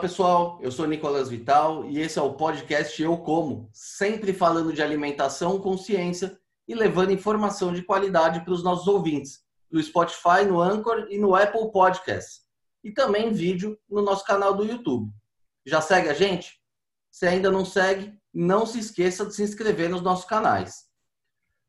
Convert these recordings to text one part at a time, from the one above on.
pessoal, eu sou Nicolas Vital e esse é o podcast Eu Como, sempre falando de alimentação, consciência e levando informação de qualidade para os nossos ouvintes, no Spotify, no Anchor e no Apple Podcasts, e também vídeo no nosso canal do YouTube. Já segue a gente? Se ainda não segue, não se esqueça de se inscrever nos nossos canais.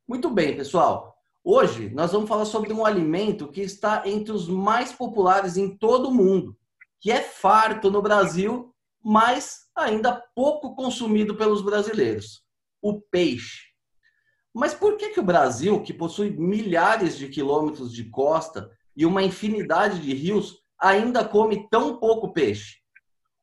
Muito bem, pessoal. Hoje nós vamos falar sobre um alimento que está entre os mais populares em todo o mundo que é farto no Brasil, mas ainda pouco consumido pelos brasileiros: o peixe. Mas por que, que o Brasil, que possui milhares de quilômetros de costa e uma infinidade de rios, ainda come tão pouco peixe?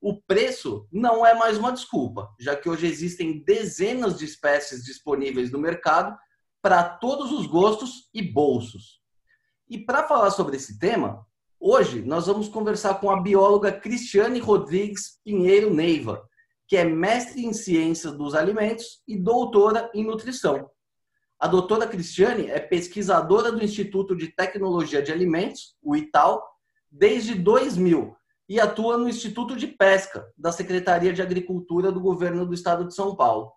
O preço não é mais uma desculpa, já que hoje existem dezenas de espécies disponíveis no mercado para todos os gostos e bolsos. E para falar sobre esse tema, Hoje nós vamos conversar com a bióloga Cristiane Rodrigues Pinheiro Neiva, que é mestre em ciências dos alimentos e doutora em nutrição. A doutora Cristiane é pesquisadora do Instituto de Tecnologia de Alimentos, o ITAL, desde 2000 e atua no Instituto de Pesca da Secretaria de Agricultura do Governo do Estado de São Paulo.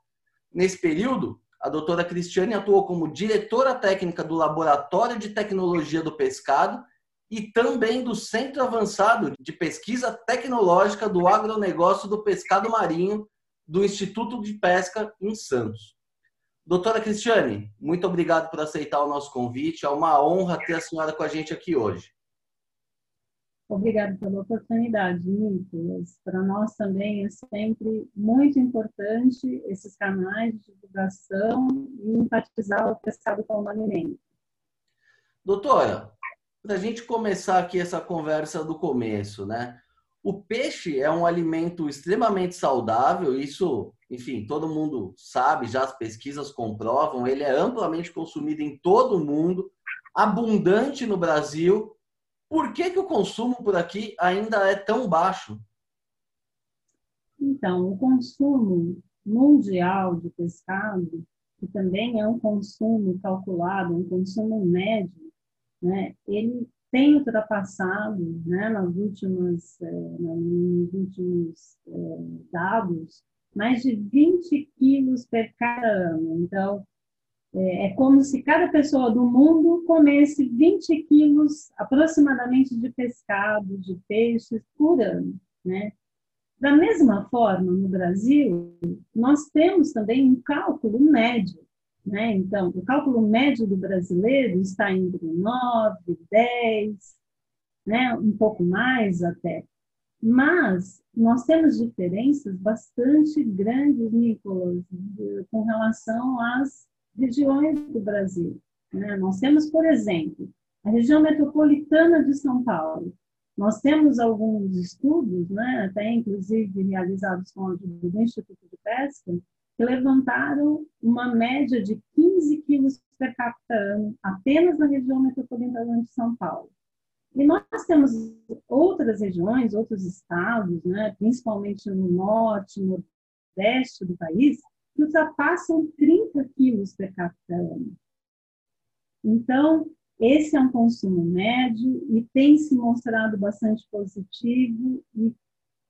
Nesse período, a doutora Cristiane atuou como diretora técnica do Laboratório de Tecnologia do Pescado e também do Centro Avançado de Pesquisa Tecnológica do Agronegócio do Pescado Marinho do Instituto de Pesca em Santos. Doutora Cristiane, muito obrigado por aceitar o nosso convite. É uma honra ter a senhora com a gente aqui hoje. Obrigada pela oportunidade, Nicolas. Para nós também é sempre muito importante esses canais de divulgação e enfatizar o pescado alimento. Doutora, para a gente começar aqui essa conversa do começo, né? O peixe é um alimento extremamente saudável, isso, enfim, todo mundo sabe, já as pesquisas comprovam, ele é amplamente consumido em todo o mundo, abundante no Brasil. Por que, que o consumo por aqui ainda é tão baixo? Então, o consumo mundial de pescado, que também é um consumo calculado, um consumo médio, né, ele tem ultrapassado, né, nas últimas, é, nos últimos é, dados, mais de 20 quilos per cada ano. Então, é, é como se cada pessoa do mundo comesse 20 quilos aproximadamente de pescado, de peixes por ano, né? Da mesma forma, no Brasil, nós temos também um cálculo médio né? Então, o cálculo médio do brasileiro está entre 9, 10, né? um pouco mais até. Mas nós temos diferenças bastante grandes, Nicolas, com relação às regiões do Brasil. Né? Nós temos, por exemplo, a região metropolitana de São Paulo. Nós temos alguns estudos, né, até inclusive realizados com do Instituto de Pesca, levantaram uma média de 15 quilos per capita ano apenas na região metropolitana de São Paulo. E nós temos outras regiões, outros estados, né, principalmente no norte, no nordeste do país, que ultrapassam 30 quilos per capita ano. Então, esse é um consumo médio e tem se mostrado bastante positivo e,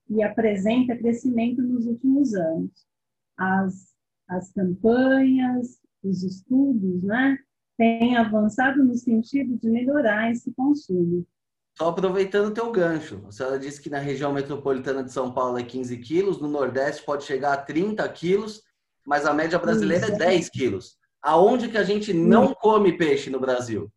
e apresenta crescimento nos últimos anos as, as campanhas, os estudos, né, têm avançado no sentido de melhorar esse consumo. Só aproveitando o teu gancho, a senhora disse que na região metropolitana de São Paulo é 15 quilos, no Nordeste pode chegar a 30 quilos, mas a média brasileira Isso. é 10 quilos. Aonde que a gente não come peixe no Brasil?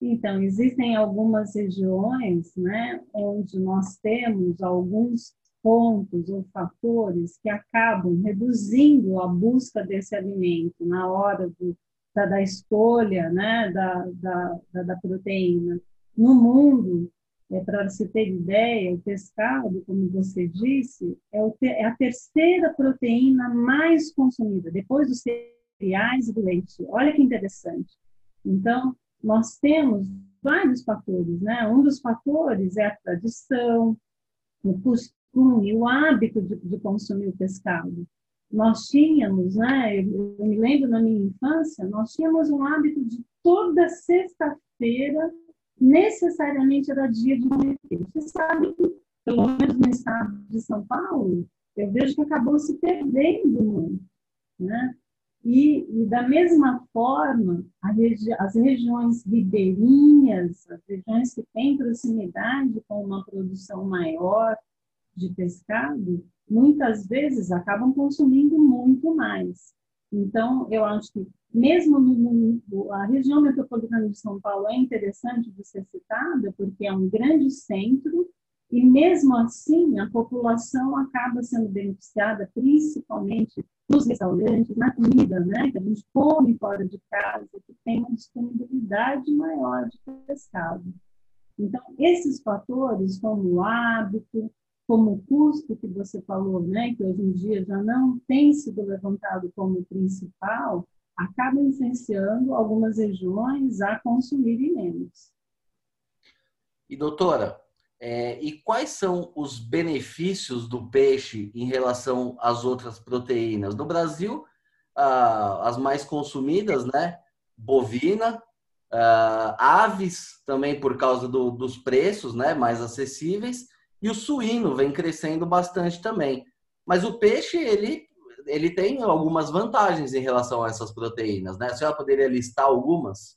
Então, existem algumas regiões né, onde nós temos alguns pontos ou fatores que acabam reduzindo a busca desse alimento na hora do, da, da, escolha né, da, da, da, proteína. No mundo, é, para você ter ideia, o pescado, como você disse, é, o, é a terceira proteína mais consumida, depois dos cereais e do leite. Olha que interessante. Então, nós temos vários fatores, né? Um dos fatores é a tradição, o costume costume, o hábito de, de consumir o pescado. Nós tínhamos, né, eu, me lembro na minha infância, nós tínhamos um hábito de toda sexta-feira necessariamente era dia de peixe. Você sabe pelo menos no estado de São Paulo, eu vejo que acabou se perdendo muito. Né? E, e, da mesma forma, regi as regiões ribeirinhas, as regiões que têm proximidade com uma produção maior de pescado, muitas vezes acabam consumindo muito mais. Então, eu acho que mesmo no, no, a região metropolitana de São Paulo é interessante de ser citada, porque é um grande centro, e mesmo assim a população acaba sendo beneficiada principalmente nos restaurantes, na comida, né? Que a gente come fora de casa, que tem uma disponibilidade maior de pescado. Então, esses fatores, como o hábito, como o custo que você falou, né, que hoje em dia já não tem sido levantado como principal, acaba influenciando algumas regiões a consumirem menos. E doutora, é, e quais são os benefícios do peixe em relação às outras proteínas? No Brasil, ah, as mais consumidas, né? Bovina, ah, aves também por causa do, dos preços, né? Mais acessíveis e o suíno vem crescendo bastante também. Mas o peixe, ele, ele tem algumas vantagens em relação a essas proteínas, né? A senhora poderia listar algumas?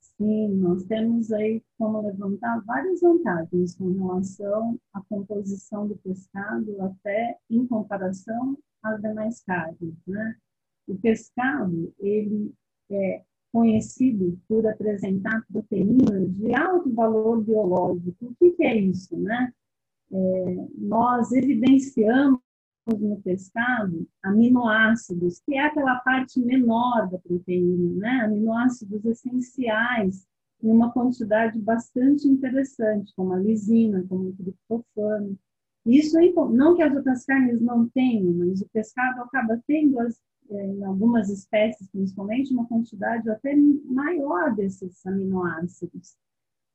Sim, nós temos aí como levantar várias vantagens com relação à composição do pescado, até em comparação às demais carnes, né? O pescado, ele é conhecido por apresentar proteínas de alto valor biológico. O que, que é isso, né? É, nós evidenciamos no pescado aminoácidos, que é aquela parte menor da proteína, né? Aminoácidos essenciais em uma quantidade bastante interessante, como a lisina, como o triptofano. Isso é não que as outras carnes não tenham, mas o pescado acaba tendo as em algumas espécies, principalmente, uma quantidade até maior desses aminoácidos.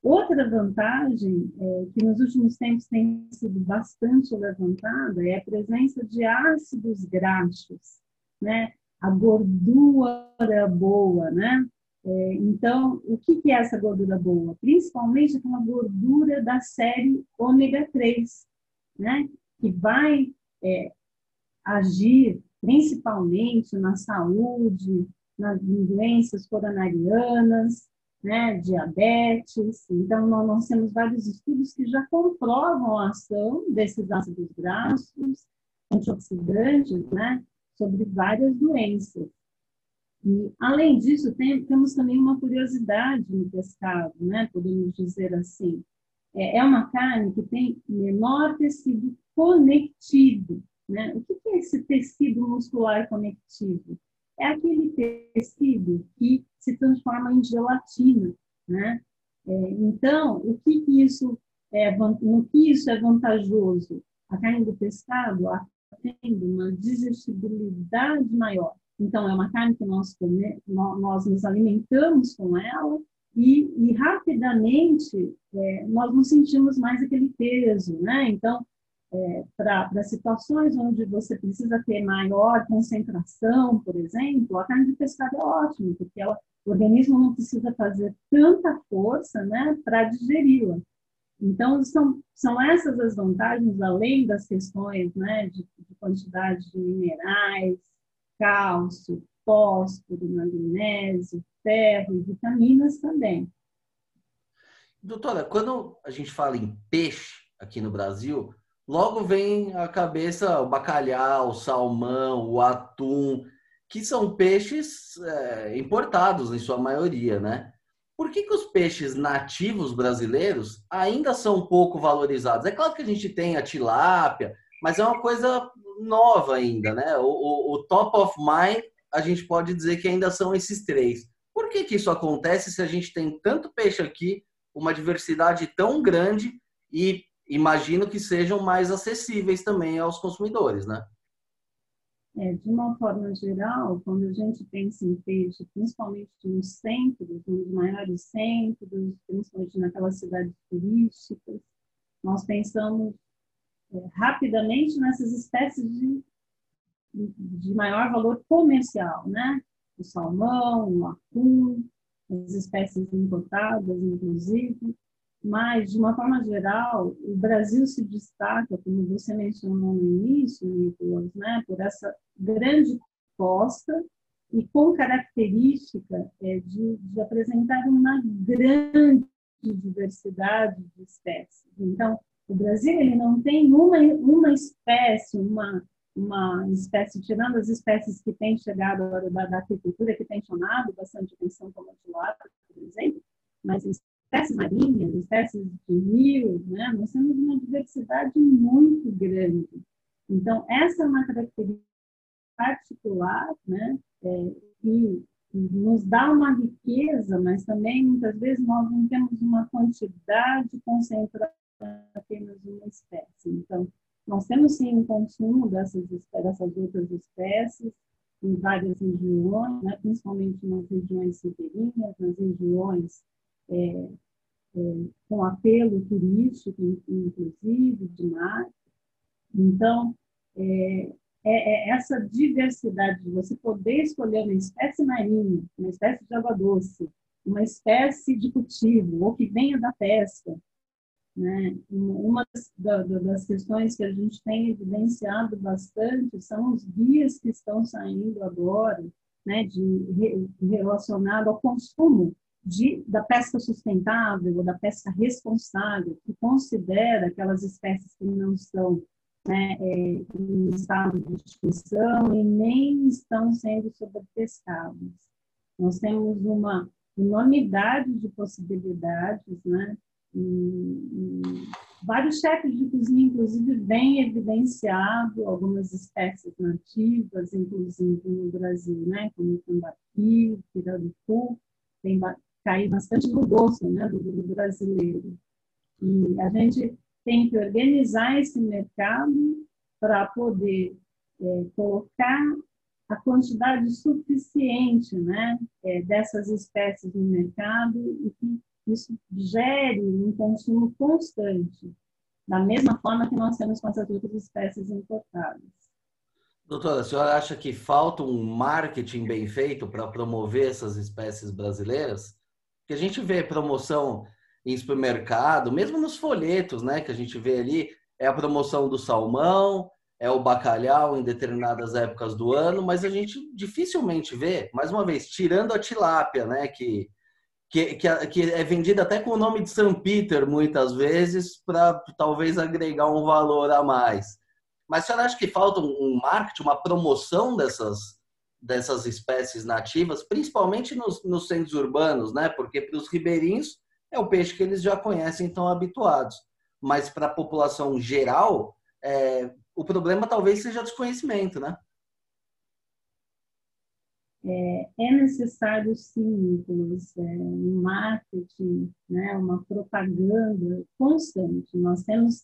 Outra vantagem é, que nos últimos tempos tem sido bastante levantada é a presença de ácidos graxos, né? A gordura boa, né? É, então, o que, que é essa gordura boa? Principalmente aquela gordura da série ômega 3, né? Que vai é, agir principalmente na saúde, nas doenças coronarianas, né, diabetes. Então, nós temos vários estudos que já comprovam a ação desses ácidos graxos, antioxidantes, né, sobre várias doenças. E, além disso, tem, temos também uma curiosidade no pescado, né, podemos dizer assim. É, é uma carne que tem menor tecido conectivo, né? O que é esse tecido muscular conectivo? É aquele tecido que se transforma em gelatina. Né? É, então, o que, que isso é, no que isso é vantajoso? A carne do pescado tendo uma digestibilidade maior. Então, é uma carne que nós, come, nós nos alimentamos com ela e, e rapidamente é, nós não sentimos mais aquele peso, né? Então, é, para situações onde você precisa ter maior concentração, por exemplo, a carne de pescado é ótima, porque ela, o organismo não precisa fazer tanta força né, para digeri-la. Então, são, são essas as vantagens, além das questões né, de, de quantidade de minerais, cálcio, fósforo, magnésio, ferro e vitaminas também. Doutora, quando a gente fala em peixe aqui no Brasil, logo vem à cabeça o bacalhau, o salmão, o atum, que são peixes é, importados em sua maioria, né? Por que, que os peixes nativos brasileiros ainda são pouco valorizados? É claro que a gente tem a tilápia, mas é uma coisa nova ainda, né? O, o, o top of mind, a gente pode dizer que ainda são esses três. Por que, que isso acontece se a gente tem tanto peixe aqui, uma diversidade tão grande e imagino que sejam mais acessíveis também aos consumidores, né? É, de uma forma geral, quando a gente pensa em peixe, principalmente nos centros, nos maiores centros, principalmente naquelas cidades turísticas, nós pensamos é, rapidamente nessas espécies de, de maior valor comercial, né? O salmão, o atum, as espécies importadas, inclusive. Mas, de uma forma geral, o Brasil se destaca, como você mencionou no início, Nicolas, né, por essa grande costa e com característica é, de, de apresentar uma grande diversidade de espécies. Então, o Brasil ele não tem uma, uma espécie, uma, uma espécie, tirando as espécies que têm chegado da, da agricultura, que têm chamado bastante atenção, como a tilapia, por exemplo, mas espécies marinhas, espécies de rio, né? nós temos uma diversidade muito grande. Então, essa é uma característica particular, né? É, e nos dá uma riqueza, mas também muitas vezes nós não temos uma quantidade concentrada apenas uma espécie. Então, nós temos sim um consumo dessas, dessas outras espécies em várias regiões, né? principalmente nas regiões ribeirinhas, nas regiões é, é, com apelo turístico, inclusive, de mar. Então, é, é, é, essa diversidade de você poder escolher uma espécie marinha, uma espécie de água doce, uma espécie de cultivo, ou que venha da pesca. Né? Uma das, questões que a gente tem evidenciado bastante são os guias que estão saindo agora, né, de, relacionado ao consumo de, da pesca sustentável ou da pesca responsável, que considera aquelas espécies que não estão né, é, em estado de extinção e nem estão sendo sobrepescadas. Nós temos uma enormidade de possibilidades, né? E, e vários chefes de cozinha, inclusive, vêm evidenciado algumas espécies nativas, inclusive no Brasil, né? Como o tambaqui, pirarucu, tem caído bastante no gosto né? do, do brasileiro. E a gente tem que organizar esse mercado para poder é, colocar a quantidade suficiente né, é, dessas espécies no mercado e que isso gere um consumo constante, da mesma forma que nós temos com essas outras espécies importadas. Doutora, a senhora acha que falta um marketing bem feito para promover essas espécies brasileiras? Que a gente vê promoção em supermercado, mesmo nos folhetos, né, que a gente vê ali, é a promoção do salmão, é o bacalhau em determinadas épocas do ano, mas a gente dificilmente vê, mais uma vez, tirando a tilápia, né, que, que, que, que é vendida até com o nome de São Peter muitas vezes, para talvez agregar um valor a mais. Mas a senhora acha que falta um marketing, uma promoção dessas, dessas espécies nativas, principalmente nos, nos centros urbanos, né? Porque para os ribeirinhos é o peixe que eles já conhecem estão habituados. Mas para a população geral, é, o problema talvez seja desconhecimento, né? É, é necessário sim, Nicolas, é, um marketing, né, uma propaganda constante. Nós temos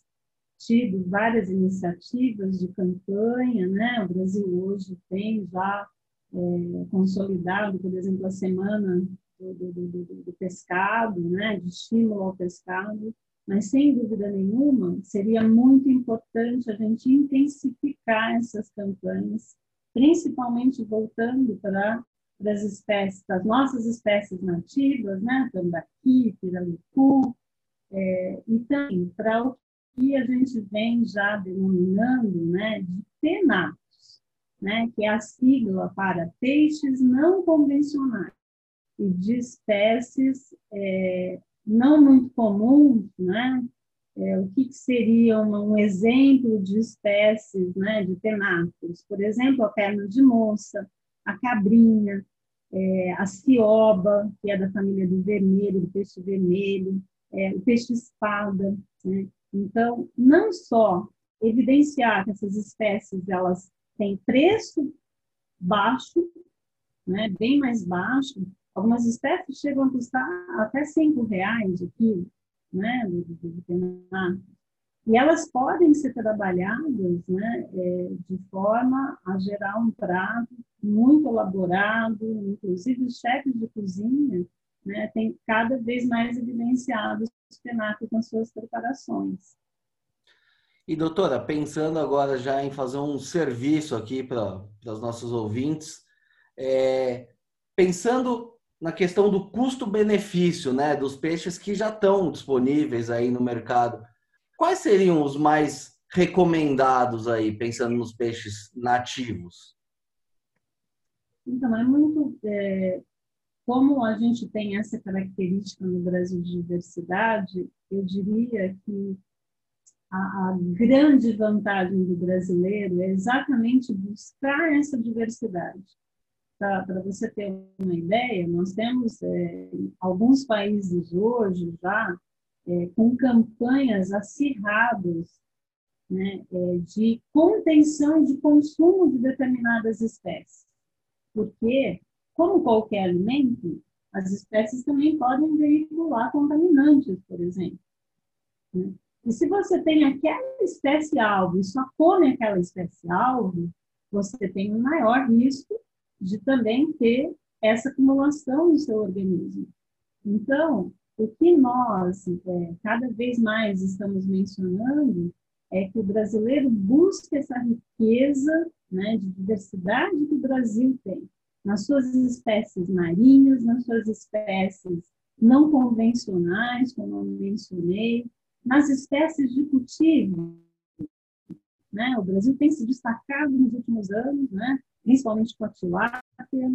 tido várias iniciativas de campanha, né? O Brasil hoje tem já é, consolidado, por exemplo, a semana do, do, do, do pescado, né, de estímulo ao pescado, mas sem dúvida nenhuma seria muito importante a gente intensificar essas campanhas, principalmente voltando para, as espécies, as nossas espécies nativas, né, tambaqui, pirarucu, é, e também para o que a gente vem já denominando né, de penatos, né, que é a sigla para peixes não convencionais e de espécies é, não muito comuns, né? É, o que, que seria uma, um exemplo de espécies né, de tenáceos? Por exemplo, a perna de moça, a cabrinha, é, a cioba, que é da família do vermelho, do peixe vermelho, é, o peixe espada. Né? Então, não só evidenciar que essas espécies elas têm preço baixo, né, bem mais baixo, Algumas espécies chegam a custar até cinco reais o quilo, né, E elas podem ser trabalhadas né, é, de forma a gerar um prato muito elaborado, inclusive os chefes de cozinha né, têm cada vez mais evidenciado o penaco com suas preparações. E doutora, pensando agora já em fazer um serviço aqui para os nossos ouvintes, é, pensando na questão do custo-benefício, né, dos peixes que já estão disponíveis aí no mercado. Quais seriam os mais recomendados aí, pensando nos peixes nativos? Então, é muito. É, como a gente tem essa característica no Brasil de diversidade, eu diria que a, a grande vantagem do brasileiro é exatamente buscar essa diversidade. Para você ter uma ideia, nós temos é, alguns países hoje já é, com campanhas acirradas né, é, de contenção de consumo de determinadas espécies. Porque, como qualquer alimento, as espécies também podem veicular contaminantes, por exemplo. Né? E se você tem aquela espécie alvo e só come aquela espécie alvo, você tem um maior risco de também ter essa acumulação no seu organismo. Então, o que nós é, cada vez mais estamos mencionando é que o brasileiro busca essa riqueza né, de diversidade que o Brasil tem, nas suas espécies marinhas, nas suas espécies não convencionais, como eu mencionei, nas espécies de cultivo. Né? O Brasil tem se destacado nos últimos anos, né? principalmente com a tilápia,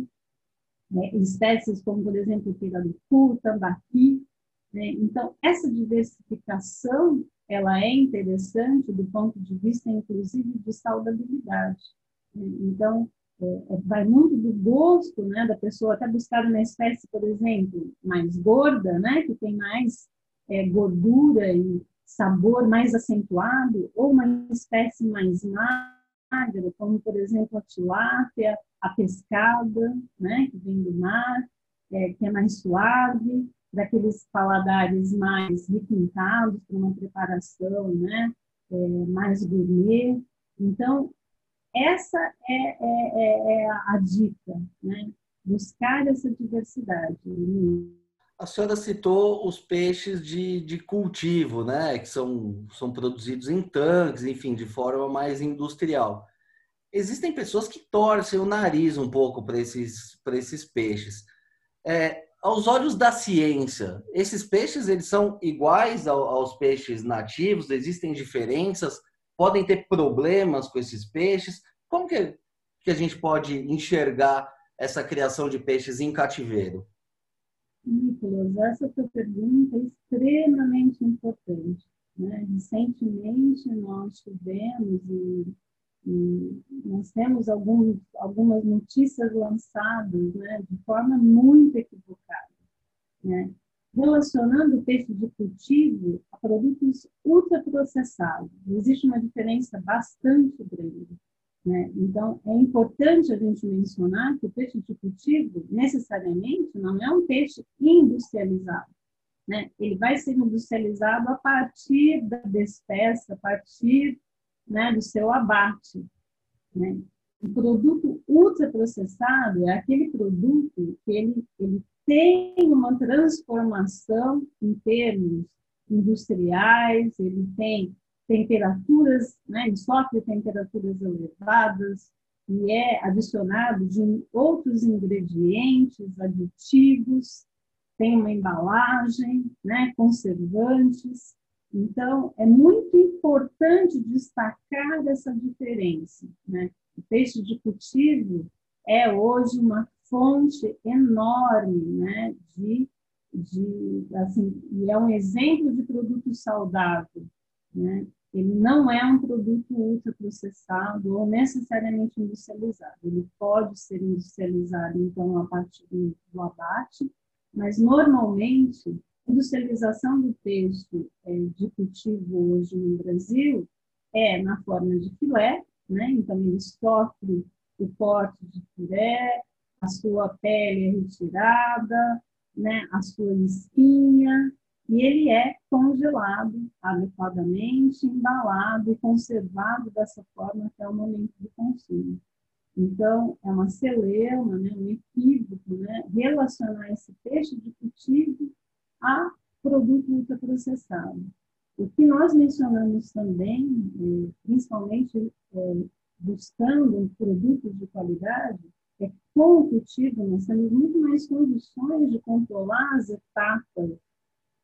né? espécies como, por exemplo, o pirarucu, tambaqui. Né? Então, essa diversificação ela é interessante do ponto de vista, inclusive, de saudabilidade. Né? Então, é, é, vai muito do gosto né, da pessoa, até buscar uma espécie, por exemplo, mais gorda, né, que tem mais é, gordura e sabor mais acentuado, ou uma espécie mais magra, como, por exemplo, a tilápia, a pescada, né, que vem do mar, é, que é mais suave, daqueles paladares mais requintados para uma preparação né, é, mais gourmet. Então, essa é, é, é, é a dica, né? buscar essa diversidade. A senhora citou os peixes de, de cultivo, né? que são, são produzidos em tanques, enfim, de forma mais industrial. Existem pessoas que torcem o nariz um pouco para esses, esses peixes. É, aos olhos da ciência, esses peixes eles são iguais aos peixes nativos? Existem diferenças? Podem ter problemas com esses peixes? Como que, que a gente pode enxergar essa criação de peixes em cativeiro? Nicolas, essa tua pergunta é extremamente importante. Né? Recentemente nós tivemos e nós temos alguns, algumas notícias lançadas né, de forma muito equivocada, né, relacionando o peixe de cultivo a produtos ultraprocessados. Existe uma diferença bastante grande. Né? Então, é importante a gente mencionar que o peixe de cultivo, necessariamente, não é um peixe industrializado. Né? Ele vai ser industrializado a partir da despeça, a partir né, do seu abate. Né? O produto ultraprocessado é aquele produto que ele, ele tem uma transformação em termos industriais, ele tem temperaturas, né, sofre temperaturas elevadas e é adicionado de outros ingredientes, aditivos, tem uma embalagem, né, conservantes, então, é muito importante destacar essa diferença. Né? O peixe de cultivo é hoje uma fonte enorme né? de, de assim, e é um exemplo de produto saudável. Né? Ele não é um produto ultraprocessado ou necessariamente industrializado. Ele pode ser industrializado, então, a partir do abate, mas normalmente industrialização do peixe é, de cultivo hoje no Brasil é na forma de filé, né? Então ele sofre o corte de filé, a sua pele é retirada, né? A sua espinha e ele é congelado adequadamente, embalado e conservado dessa forma até o momento do consumo. Então, é uma celeuma, né, um equívoco, né, relacionar esse peixe de cultivo a produto ultraprocessado. O que nós mencionamos também, é, principalmente é, buscando produtos de qualidade, é, com o cultivo, nós temos muito mais condições de controlar as etapas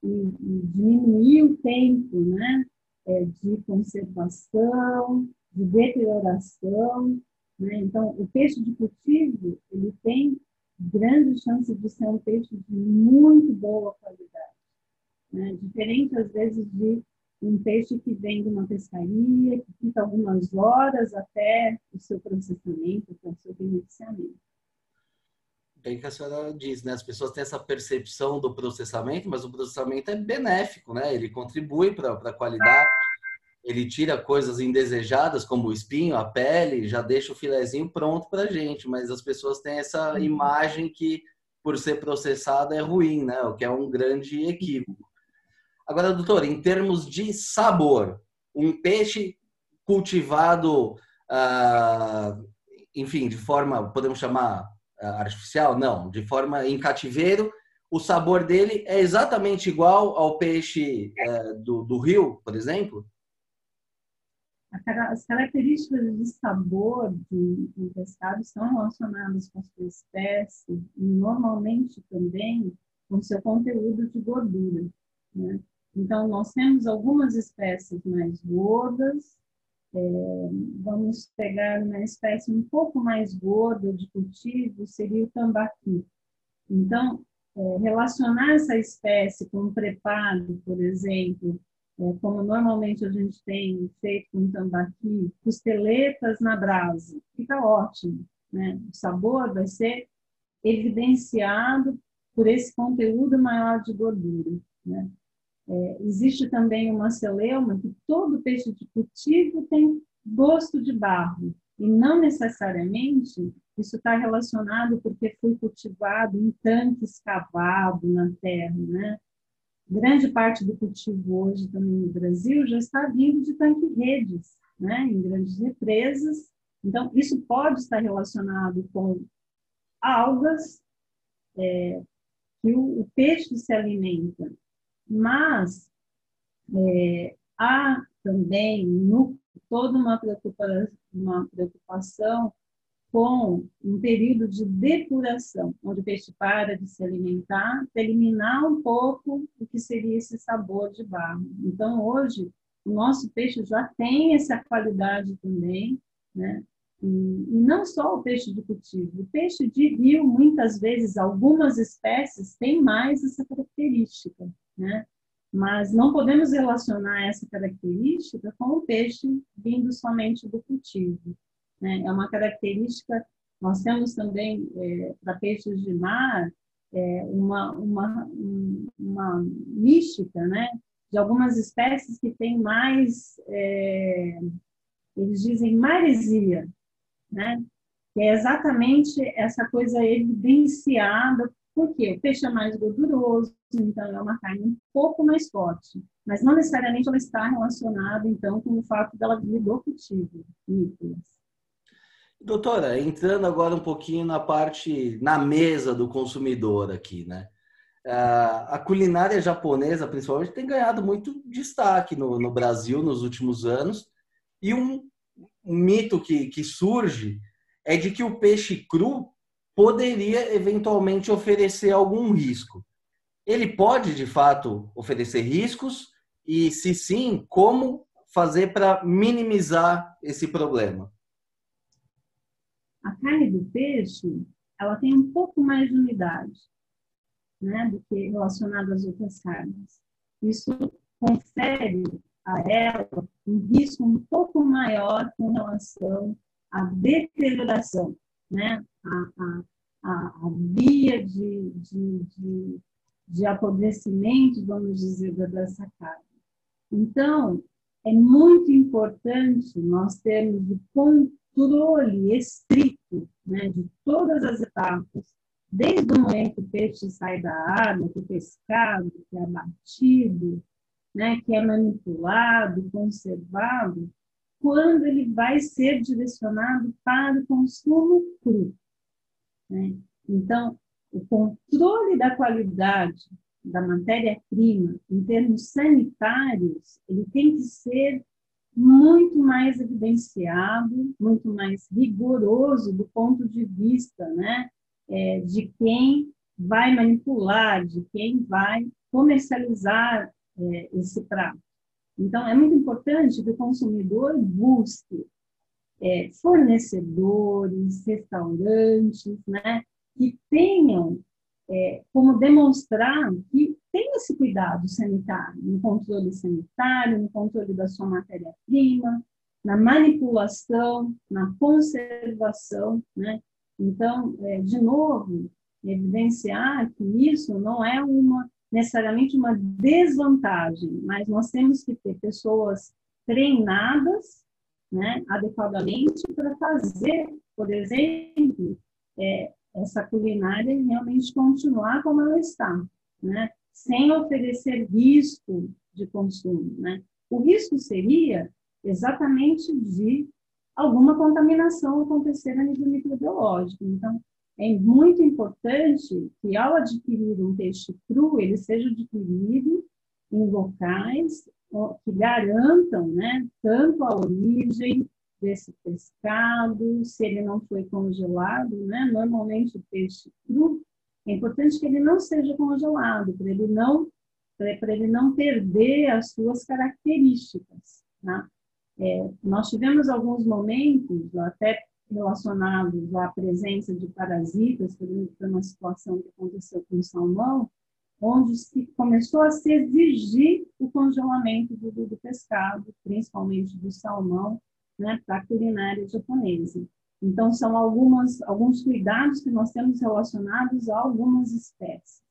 e, e diminuir o tempo né, é, de conservação, de deterioração. Né? Então, o peixe de cultivo ele tem grande chance de ser um peixe de muito boa qualidade. Né? Diferente, às vezes, de um peixe que vem de uma pescaria, que fica algumas horas até o seu processamento, até o seu beneficiamento. Bem que a senhora diz, né? As pessoas têm essa percepção do processamento, mas o processamento é benéfico, né? Ele contribui para a qualidade, ele tira coisas indesejadas, como o espinho, a pele, já deixa o filezinho pronto para a gente, mas as pessoas têm essa uhum. imagem que, por ser processado, é ruim, né? O que é um grande equívoco. Agora, doutor, em termos de sabor, um peixe cultivado, ah, enfim, de forma, podemos chamar artificial? Não, de forma em cativeiro, o sabor dele é exatamente igual ao peixe eh, do, do rio, por exemplo? As características de sabor de um pescado estão relacionadas com a sua espécie e normalmente também com seu conteúdo de gordura. Né? Então, nós temos algumas espécies mais gordas, é, vamos pegar uma espécie um pouco mais gorda de cultivo, seria o tambaqui. Então, é, relacionar essa espécie com um preparo, por exemplo, é, como normalmente a gente tem feito com tambaqui, costeletas na brasa, fica ótimo. Né? O sabor vai ser evidenciado por esse conteúdo maior de gordura. Né? É, existe também uma celeuma que todo peixe de cultivo tem gosto de barro, e não necessariamente isso está relacionado porque foi cultivado em tanque escavado na terra, né? Grande parte do cultivo hoje também no Brasil já está vindo de tanque-redes, né? Em grandes represas. Então, isso pode estar relacionado com algas é, que o, o peixe se alimenta mas é, há também no, toda uma preocupação, uma preocupação com um período de depuração, onde o peixe para de se alimentar, para eliminar um pouco o que seria esse sabor de barro. Então, hoje, o nosso peixe já tem essa qualidade também, né? E, e não só o peixe de cultivo, o peixe de rio, muitas vezes, algumas espécies têm mais essa característica, né? Mas não podemos relacionar essa característica com o peixe vindo somente do cultivo. Né? É uma característica, nós temos também, é, para peixes de mar, é, uma, uma, uma mística, né? De algumas espécies que têm mais, é, eles dizem maresia, né? Que é exatamente essa coisa evidenciada porque o peixe é mais gorduroso, então é uma carne um pouco mais forte. Mas não necessariamente ela está relacionada, então, com o fato dela vir do cultivo, Nicolas. Doutora, entrando agora um pouquinho na parte, na mesa do consumidor aqui, né? A culinária japonesa, principalmente, tem ganhado muito destaque no, no Brasil nos últimos anos. E um, um mito que, que surge é de que o peixe cru poderia eventualmente oferecer algum risco. Ele pode, de fato, oferecer riscos e, se sim, como fazer para minimizar esse problema? A carne do peixe, ela tem um pouco mais de umidade, né, do que relacionado às outras carnes. Isso confere a ela um risco um pouco maior com relação à deterioração, né? a, a, a via de, de, de, de apodrecimento, vamos dizer, dessa carne. Então, é muito importante nós termos o controle estrito né, de todas as etapas, desde o momento que o peixe sai da água, que o pescado, que é abatido, né, que é manipulado, conservado, quando ele vai ser direcionado para o consumo cru. Né? Então, o controle da qualidade da matéria-prima, em termos sanitários, ele tem que ser muito mais evidenciado, muito mais rigoroso do ponto de vista né, é, de quem vai manipular, de quem vai comercializar é, esse prato. Então, é muito importante que o consumidor busque é, fornecedores, restaurantes, né, que tenham é, como demonstrar que tem esse cuidado sanitário, no controle sanitário, no controle da sua matéria-prima, na manipulação, na conservação, né? Então, é, de novo, evidenciar que isso não é uma necessariamente uma desvantagem, mas nós temos que ter pessoas treinadas, né, adequadamente para fazer, por exemplo, é, essa culinária realmente continuar como ela está, né, sem oferecer risco de consumo, né. O risco seria exatamente de alguma contaminação acontecer a nível microbiológico. Então, é muito importante que, ao adquirir um peixe cru, ele seja adquirido em locais que garantam né, tanto a origem desse pescado, se ele não foi congelado, né? Normalmente o peixe cru, é importante que ele não seja congelado, para ele não para ele não perder as suas características. Tá? É, nós tivemos alguns momentos, até relacionados à presença de parasitas, por exemplo, uma situação que aconteceu com o salmão, onde se começou a se exigir o congelamento do, do pescado, principalmente do salmão, né, para a culinária japonesa. Então, são algumas, alguns cuidados que nós temos relacionados a algumas espécies.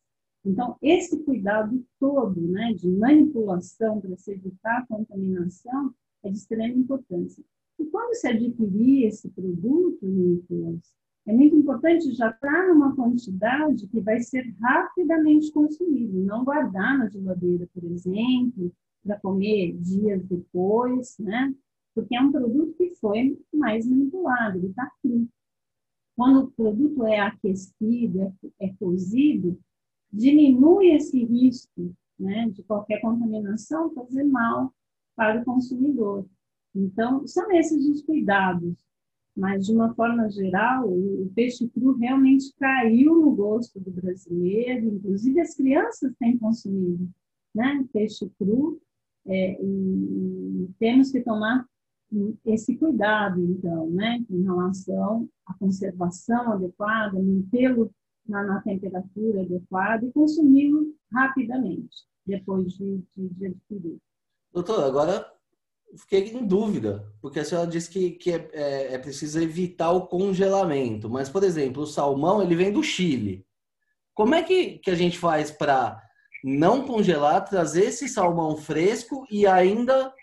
Então, esse cuidado todo né, de manipulação para se evitar a contaminação é de extrema importância. E quando se adquirir esse produto, Nicolas, é muito importante já estar numa quantidade que vai ser rapidamente consumido, não guardar na geladeira, por exemplo, para comer dias depois, né? Porque é um produto que foi mais manipulado, ele está cru. Quando o produto é aquecido, é, é cozido, diminui esse risco né, de qualquer contaminação fazer mal para o consumidor. Então, são esses os cuidados. Mas, de uma forma geral, o peixe cru realmente caiu no gosto do brasileiro, inclusive as crianças têm consumido né? peixe cru, é, e temos que tomar esse cuidado, então, né, em relação à conservação adequada, mantê-lo na, na, temperatura adequada e consumi-lo rapidamente, depois de, de, de adquirir. Doutor, agora fiquei em dúvida, porque a senhora disse que, que é, é, é, preciso evitar o congelamento. Mas, por exemplo, o salmão ele vem do Chile. Como é que, que a gente faz para não congelar, trazer esse salmão fresco e ainda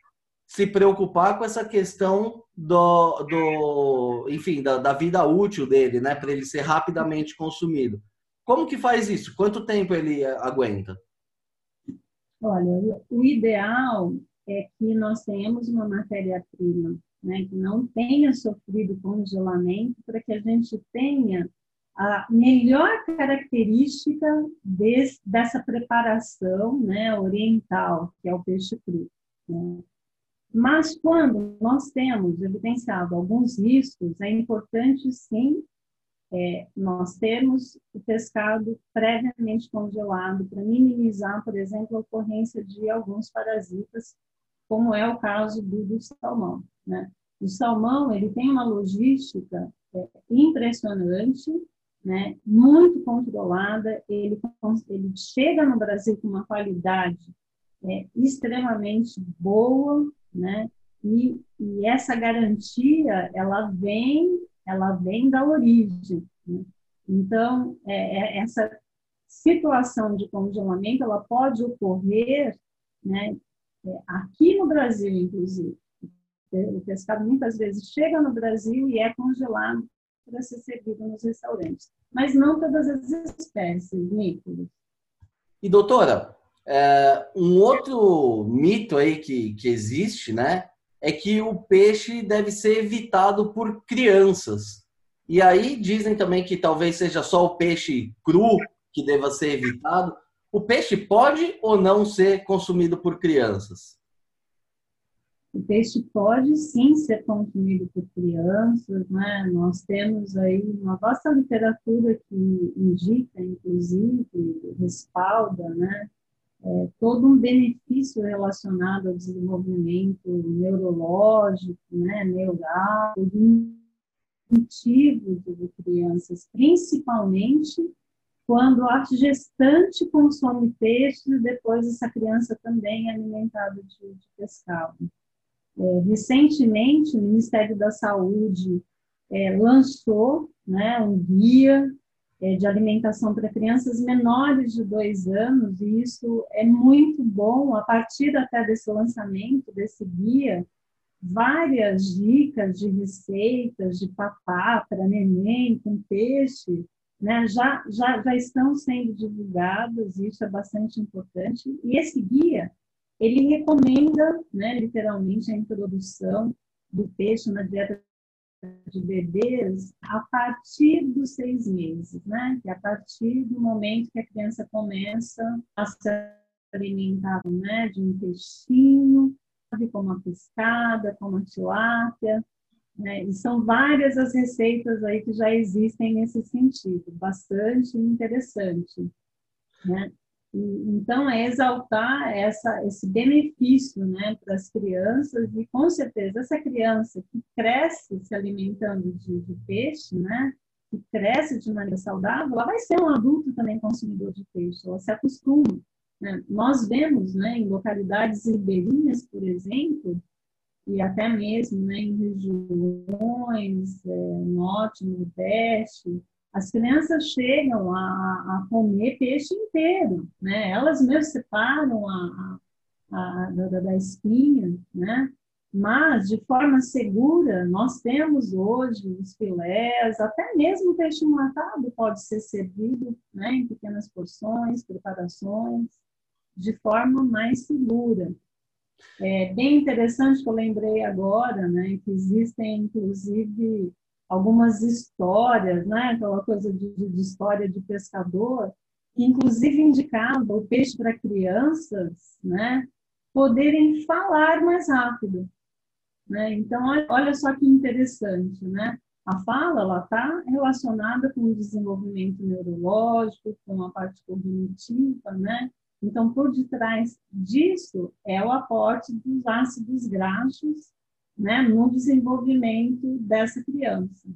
se preocupar com essa questão do, do enfim, da, da vida útil dele, né, para ele ser rapidamente consumido? Como que faz isso? Quanto tempo ele aguenta? Olha, o ideal é que nós tenhamos uma matéria-prima né, que não tenha sofrido congelamento para que a gente tenha a melhor característica desse, dessa preparação né, oriental, que é o peixe cru. Né? Mas quando nós temos evidenciado alguns riscos, é importante sim é, nós termos o pescado previamente congelado para minimizar, por exemplo, a ocorrência de alguns parasitas como é o caso do, do salmão. Né? O salmão ele tem uma logística é, impressionante, né? muito controlada, ele, ele chega no Brasil com uma qualidade é, extremamente boa, né? E, e, essa garantia ela vem ela vem da origem. Né? Então é, é, essa situação de congelamento ela pode ocorrer né, aqui no Brasil, inclusive. O pescado muitas vezes chega no Brasil e é congelado para ser servido nos restaurantes. Mas não todas as espécies, Nicolas. E doutora, é, um outro mito aí que, que existe, né? É que o peixe deve ser evitado por crianças. E aí dizem também que talvez seja só o peixe cru que deva ser evitado. O peixe pode ou não ser consumido por crianças? O peixe pode sim ser consumido por crianças, né? Nós temos aí uma vasta literatura que indica, inclusive, respalda, né? É, todo um benefício relacionado ao desenvolvimento neurológico, né? Neural, cognitivo de crianças, principalmente quando a gestante consome peixe, depois essa criança também é alimentada de, de pescado. É, recentemente, o Ministério da Saúde é, lançou né, um guia é, de alimentação para crianças menores de dois anos, e isso é muito bom. A partir até desse lançamento desse guia, várias dicas de receitas de papá para neném com peixe né, já, já, já estão sendo divulgadas, isso é bastante importante. E esse guia ele recomenda, né, literalmente, a introdução do peixe na dieta de bebês a partir dos seis meses, né? Que é a partir do momento que a criança começa a se alimentar né, de um peixinho, como a pescada, como a tilápia, né? E são várias as receitas aí que já existem nesse sentido, bastante interessante, né? Então, é exaltar essa, esse benefício né, para as crianças, e com certeza, essa criança que cresce se alimentando de, de, peixe, né, que cresce de maneira saudável, ela vai ser um adulto também consumidor de peixe, ela se acostuma. Né? Nós vemos né, em localidades ribeirinhas, por exemplo, e até mesmo né, em regiões é, norte, nordeste, as crianças chegam a, a comer peixe inteiro, né? Elas mesmas separam a, a, a da, da, espinha, né? Mas, de forma segura, nós temos hoje os filés, até mesmo o peixe enlatado pode ser servido né, em pequenas porções, preparações, de forma mais segura. É bem interessante que eu lembrei agora, né, que existem, inclusive, algumas histórias, né? aquela coisa de, de história de pescador, que inclusive indicava o peixe para crianças né? poderem falar mais rápido. Né? Então, olha só que interessante, né? A fala ela está relacionada com o desenvolvimento neurológico, com a parte cognitiva, né? Então, por detrás disso é o aporte dos ácidos graxos né, no desenvolvimento dessa criança.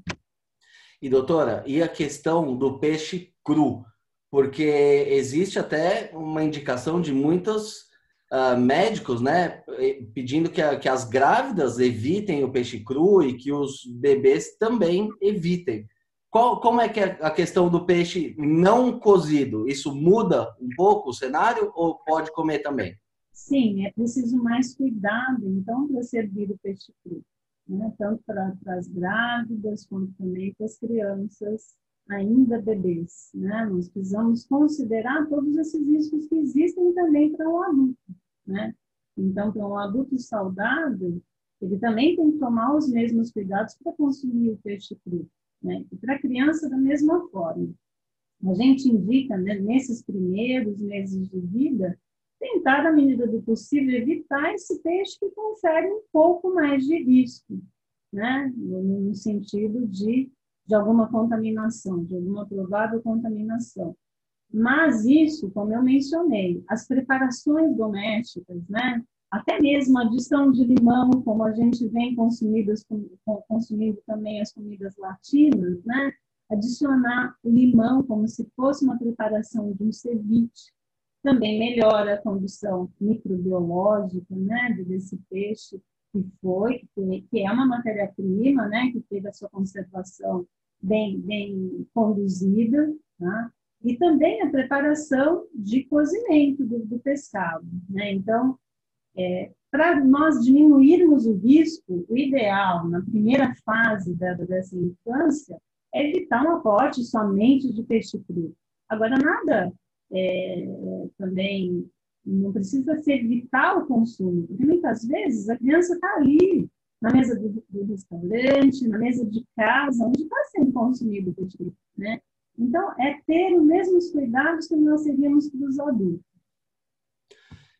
E doutora, e a questão do peixe cru? Porque existe até uma indicação de muitos uh, médicos, né, pedindo que, a, que as grávidas evitem o peixe cru e que os bebês também evitem. Qual, como é que é a questão do peixe não cozido? Isso muda um pouco o cenário ou pode comer também? Sim, é preciso mais cuidado, então, para servir o peixe cru. Né? Tanto para, as grávidas, quanto também para as crianças ainda bebês. Né? Nós precisamos considerar todos esses riscos que existem também para o adulto. Né? Então, para um adulto saudável, ele também tem que tomar os mesmos cuidados para consumir o peixe cru. Né? E para a criança, da mesma forma. A gente indica, né, nesses primeiros meses de vida, tentar, na medida do possível, evitar esse peixe que confere um pouco mais de risco, né? no sentido de, de alguma contaminação, de alguma provável contaminação. Mas isso, como eu mencionei, as preparações domésticas, né? Até mesmo a adição de limão, como a gente vem consumindo, consumindo também as comidas latinas, né? adicionar o limão como se fosse uma preparação de um ceviche, também melhora a condição microbiológica né, desse peixe que foi, que é uma matéria-prima, né, que teve a sua conservação bem, bem conduzida, tá? e também a preparação de cozimento do, do pescado. Né? Então, é, para nós diminuirmos o risco, o ideal na primeira fase da, infância é evitar um aporte somente de peixe cru. Agora, nada é, também não precisa ser vital o consumo, porque muitas vezes a criança está ali, na mesa do, do, restaurante, na mesa de casa, onde está sendo consumido o peixe, né? Então, é ter os mesmos cuidados que nós teríamos para os adultos.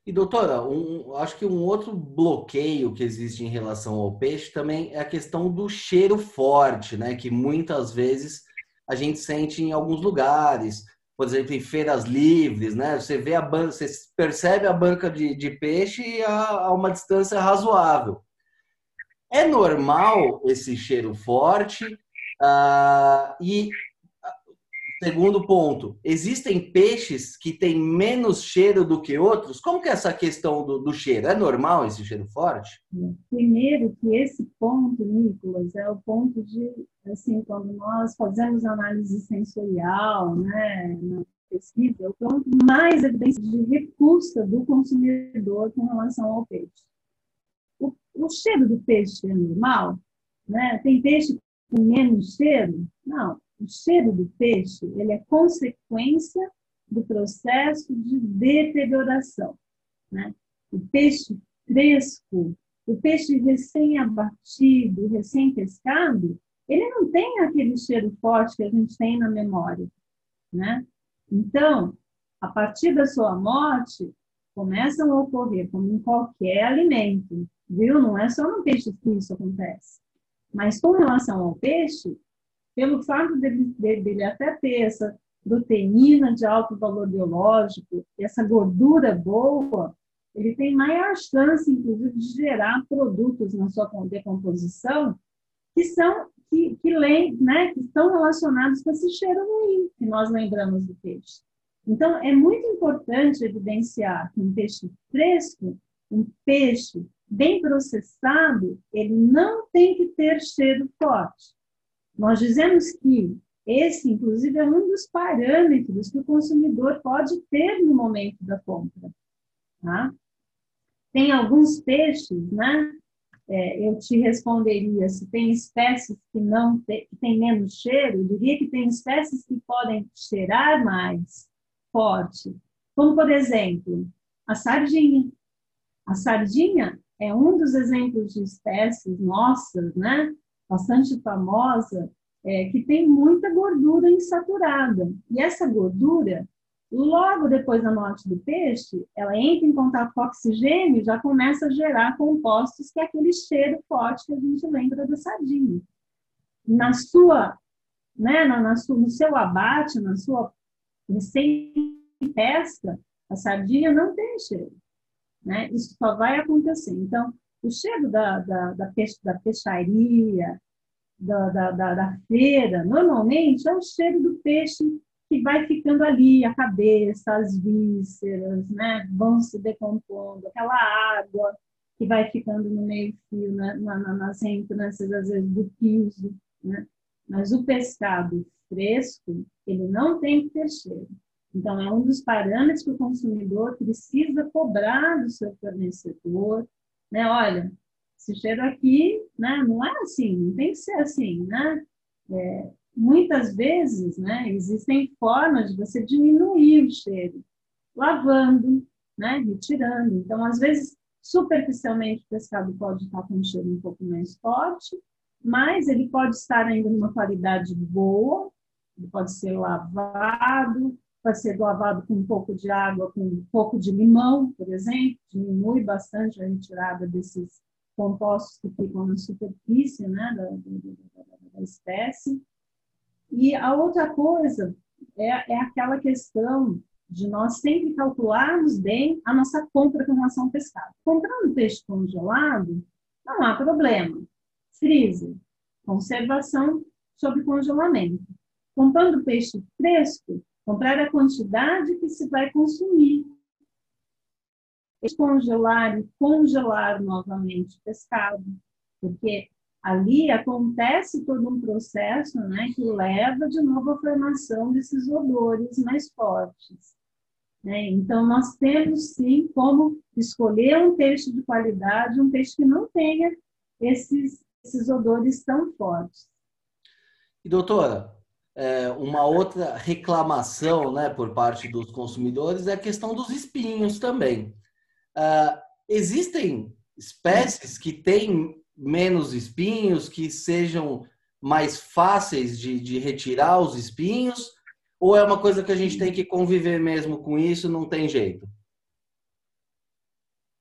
E doutora, um, acho que um outro bloqueio que existe em relação ao peixe também é a questão do cheiro forte, né? Que muitas vezes a gente sente em alguns lugares, por exemplo, em feiras livres, né? Você vê a banca, você percebe a banca de, de peixe a, a uma distância razoável. É normal esse cheiro forte uh, e Segundo ponto, existem peixes que têm menos cheiro do que outros? Como que é essa questão do, do, cheiro? É normal esse cheiro forte? Primeiro que esse ponto, Nicolas, é o ponto de, assim, quando nós fazemos análise sensorial, né, na pesquisa, é o ponto mais evidente de repulsa do consumidor com relação ao peixe. O, o cheiro do peixe é normal? Né? Tem peixe com menos cheiro? Não o cheiro do peixe ele é consequência do processo de deterioração. Né? O peixe fresco, o peixe recém-abatido, recém-pescado, ele não tem aquele cheiro forte que a gente tem na memória. Né? Então, a partir da sua morte, começam a ocorrer, como em qualquer alimento, viu? Não é só no peixe que isso acontece. Mas com relação ao peixe, pelo fato dele, dele até ter essa proteína de alto valor biológico, essa gordura boa, ele tem maior chance, inclusive, de gerar produtos na sua decomposição que são que, que, né, que estão relacionados com esse cheiro ruim que nós lembramos do peixe. Então, é muito importante evidenciar que um peixe fresco, um peixe bem processado, ele não tem que ter cheiro forte. Nós dizemos que esse, inclusive, é um dos parâmetros que o consumidor pode ter no momento da compra. Tá? Tem alguns peixes, né? É, eu te responderia se tem espécies que não que tem menos cheiro, eu diria que tem espécies que podem cheirar mais forte, como por exemplo a sardinha. A sardinha é um dos exemplos de espécies nossas, né? Bastante famosa, é, que tem muita gordura insaturada. E essa gordura, logo depois da morte do peixe, ela entra em contato com oxigênio e já começa a gerar compostos que é aquele cheiro forte que a gente lembra da sardinha. Na sua, né, na, na sua, no seu abate, na sua recém-pesca, a sardinha não tem cheiro. Né? Isso só vai acontecer. Então, o cheiro da, da, da, peixe, da peixaria, da, da, da, da, feira, normalmente é o cheiro do peixe que vai ficando ali, a cabeça, as vísceras, né, vão se decompondo, aquela água que vai ficando no meio-fio, né, na, na, nas entrâncias, às vezes, do piso, né? Mas o pescado fresco, ele não tem que ter cheiro. Então, é um dos parâmetros que o consumidor precisa cobrar do seu fornecedor, né? Olha, esse cheiro aqui, né, não é assim, não tem que ser assim, né? É, muitas vezes, né, existem formas de você diminuir o cheiro, lavando, né, retirando. Então, às vezes, superficialmente, o pescado pode estar com um cheiro um pouco mais forte, mas ele pode estar ainda numa qualidade boa, ele pode ser lavado, pode ser lavado com um pouco de água, com um pouco de limão, por exemplo, diminui bastante a retirada desses compostos que ficam na superfície né, da, da, da espécie. E a outra coisa é, é aquela questão de nós sempre calcularmos bem a nossa compra com relação ao pescado. Comprando peixe congelado, não há problema. Freezer, conservação sob congelamento. Comprando peixe fresco, comprar a quantidade que se vai consumir. Descongelar e congelar novamente o pescado, porque ali acontece todo um processo né, que leva de novo à formação desses odores mais fortes. Né? Então, nós temos sim como escolher um peixe de qualidade, um peixe que não tenha esses, esses odores tão fortes. E doutora, é, uma outra reclamação né, por parte dos consumidores é a questão dos espinhos também. Uh, existem espécies que têm menos espinhos, que sejam mais fáceis de, de retirar os espinhos, ou é uma coisa que a gente tem que conviver mesmo com isso, não tem jeito?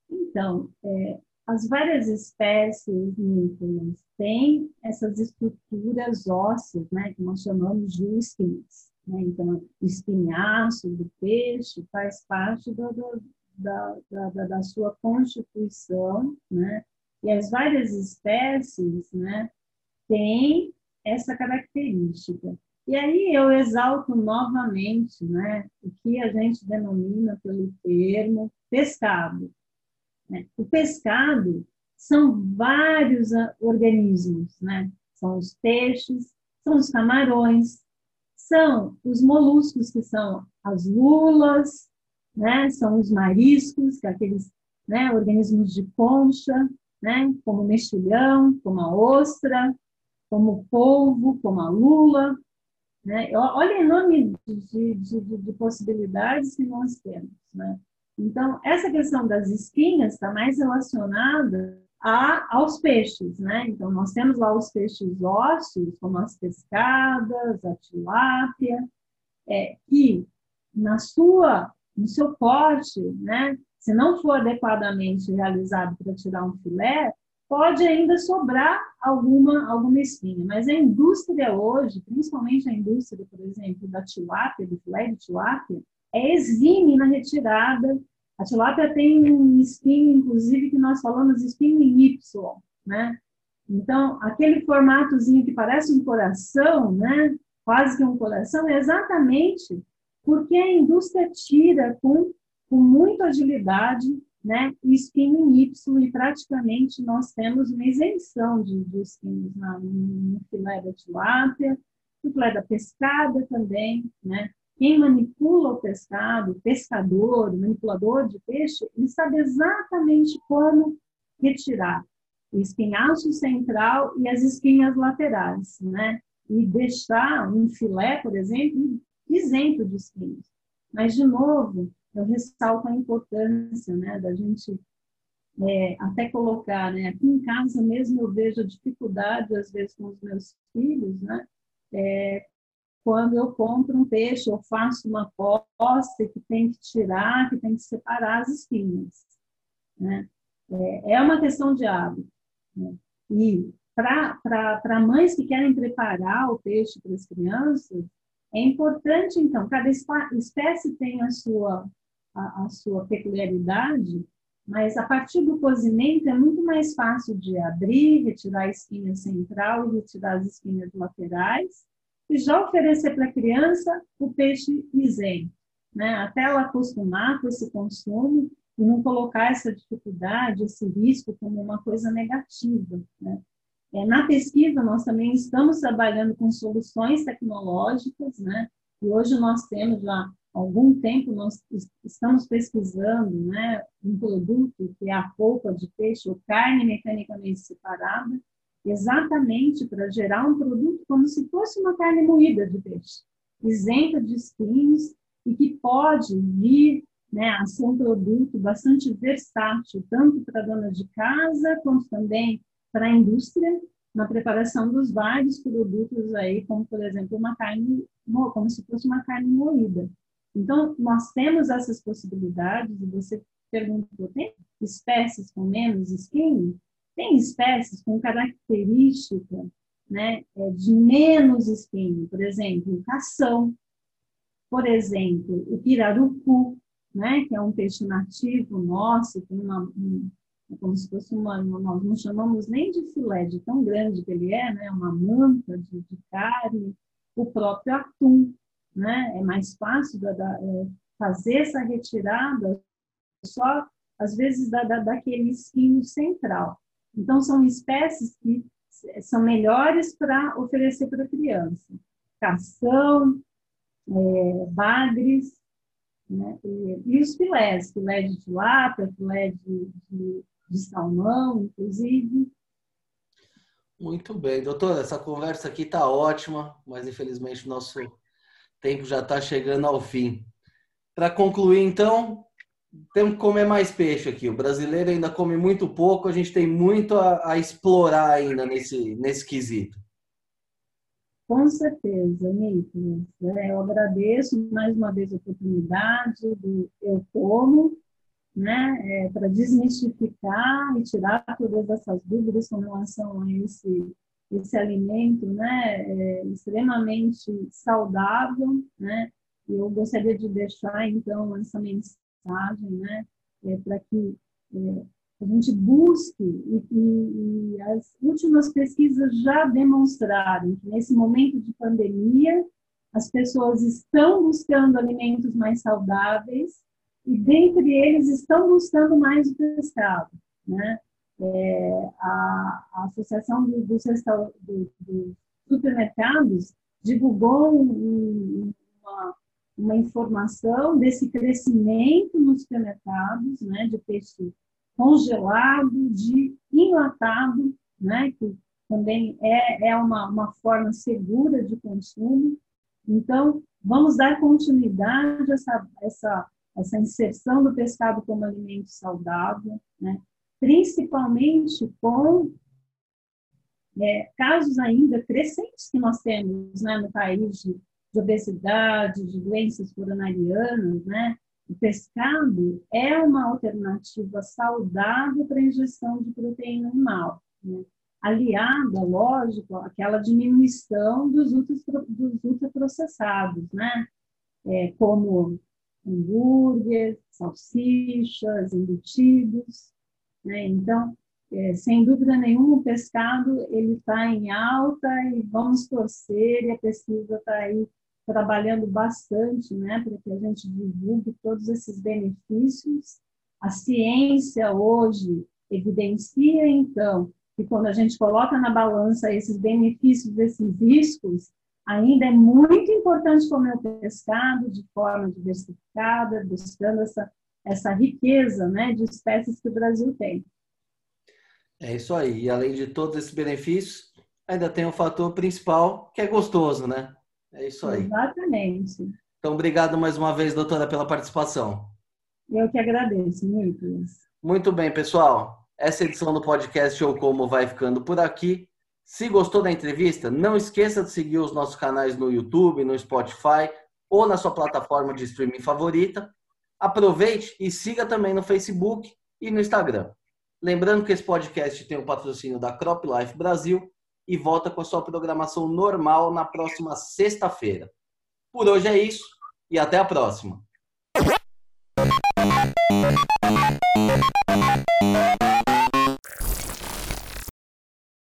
Então, é, as várias espécies têm essas estruturas ósseas, né, que nós chamamos de espinhas. Né? Então, o espinhaço do peixe faz parte do, do, da, da, da, sua constituição, né? E as várias espécies, né, têm essa característica. E aí eu exalto novamente, né, o que a gente denomina pelo termo pescado. Né? O pescado são vários organismos, né? São os peixes, são os camarões, são os moluscos, que são as lulas, né? São os mariscos, que é aqueles né, organismos de concha, né? Como o mexilhão, como a ostra, como o polvo, como a lula, né? Olha o nome de, de, de, possibilidades que nós temos, né? Então, essa questão das espinhas está mais relacionada a, aos peixes, né? Então, nós temos lá os peixes ósseos, como as pescadas, a tilápia, é, que na sua, no seu corte, né? Se não for adequadamente realizado para tirar um filé, pode ainda sobrar alguma, alguma espinha. Mas a indústria hoje, principalmente a indústria, por exemplo, da tilápia, do filé de tilápia, é exime na retirada. A tilápia tem um espinho, inclusive, que nós falamos espinho em Y, né? Então, aquele formatozinho que parece um coração, né? Quase que um coração, é exatamente porque a indústria tira com, com muita agilidade né, o espinho em Y, e praticamente nós temos uma isenção de, de espinhos na, no filé da tilápia, no filé da pescada também, né? Quem manipula o pescado, o pescador, o manipulador de peixe, ele sabe exatamente como retirar o espinhaço central e as espinhas laterais, né? E deixar um filé, por exemplo, isento de espinhos. Mas, de novo, eu ressalto a importância né, da gente é, até colocar, né, aqui em casa mesmo eu vejo a dificuldade, às vezes, com os meus filhos, né, é, quando eu compro um peixe, eu faço uma posse que tem que tirar, que tem que separar as espinhas. Né? É, é uma questão de hábito. Né? E para mães que querem preparar o peixe para as crianças, é importante, então, cada espécie tem a sua, a, a sua peculiaridade, mas a partir do cozimento é muito mais fácil de abrir, retirar a espinha central e retirar as espinhas laterais, e já oferecer para a criança o peixe isento, né? até ela acostumar com esse consumo e não colocar essa dificuldade, esse risco como uma coisa negativa. Né? É, na pesquisa, nós também estamos trabalhando com soluções tecnológicas, né? e hoje nós temos já algum tempo nós estamos pesquisando né, um produto que é a polpa de peixe ou carne mecanicamente separada, exatamente para gerar um produto como se fosse uma carne moída de peixe, isenta de espinhos e que pode vir né, a ser um produto bastante versátil, tanto para dona de casa, quanto também para a indústria, na preparação dos vários produtos aí, como por exemplo uma carne, como se fosse uma carne moída. Então, nós temos essas possibilidades, e você perguntou, tem espécies com menos espinho? Tem espécies com característica né, é, de menos espinho, por exemplo, o cação, por exemplo, o pirarucu, né, que é um peixe nativo nosso, tem uma, um, é como se fosse uma, nós não chamamos nem de filé, de tão grande que ele é, né, uma manta de, de carne, o próprio atum, né? É mais fácil da, da, é, fazer essa retirada só, às vezes, da, da, daquele espinho central. Então, são espécies que são melhores para oferecer para a criança. Cação, é, bagres, né? e, e, os filés, filé de tilápia, filé de, de, de salmão, inclusive. Muito bem, doutora, essa conversa aqui está ótima, mas infelizmente o nosso tempo já está chegando ao fim. Para concluir, então, temos que comer mais peixe aqui. O brasileiro ainda come muito pouco, a gente tem muito a, a explorar ainda nesse, nesse quesito. Com certeza, Nicolas. É, eu agradeço mais uma vez a oportunidade do Eu Como. né, é, para desmistificar e tirar todas essas dúvidas com relação a esse, esse alimento, né, é, extremamente saudável, né, eu gostaria de deixar, então, essa mensagem, né, é, para que é, a gente busque, e, e, e, as últimas pesquisas já demonstraram que nesse momento de pandemia, as pessoas estão buscando alimentos mais saudáveis, e dentre eles estão buscando mais o pescado. Né? É, a, a, Associação dos do, do, do Supermercados divulgou um, uma, uma, informação desse crescimento nos supermercados, né, de peixe congelado, de enlatado, né, que também é, é uma, uma forma segura de consumo. Então, vamos dar continuidade a essa, essa essa inserção do pescado como alimento saudável, né? principalmente com é, casos ainda crescentes que nós temos né, no país de, de obesidade, de doenças coronarianas, né? O pescado é uma alternativa saudável para a ingestão de proteína animal, né? aliada, lógico, àquela diminuição dos, dos ultraprocessados, né? É, como hambúrguer, salsichas, embutidos. Né? Então, é, sem dúvida nenhuma, o pescado ele está em alta e vamos torcer, e a pesquisa está aí trabalhando bastante né, para que a gente divulgue todos esses benefícios. A ciência hoje evidencia, então, que quando a gente coloca na balança esses benefícios, esses riscos, ainda é muito importante comer o pescado de forma diversificada, buscando essa, essa riqueza né, de espécies que o Brasil tem. É isso aí. E além de todos esses benefícios, ainda tem o um fator principal, que é gostoso, né? É isso aí. Exatamente. Então, obrigado mais uma vez, doutora, pela participação. Eu que agradeço, Nicolas. Muito bem, pessoal. Essa edição do podcast ou Como vai ficando por aqui. Se gostou da entrevista, não esqueça de seguir os nossos canais no YouTube, no Spotify ou na sua plataforma de streaming favorita. Aproveite e siga também no Facebook e no Instagram. Lembrando que esse podcast tem o patrocínio da Crop Life Brasil e volta com a sua programação normal na próxima sexta-feira. Por hoje é isso e até a próxima.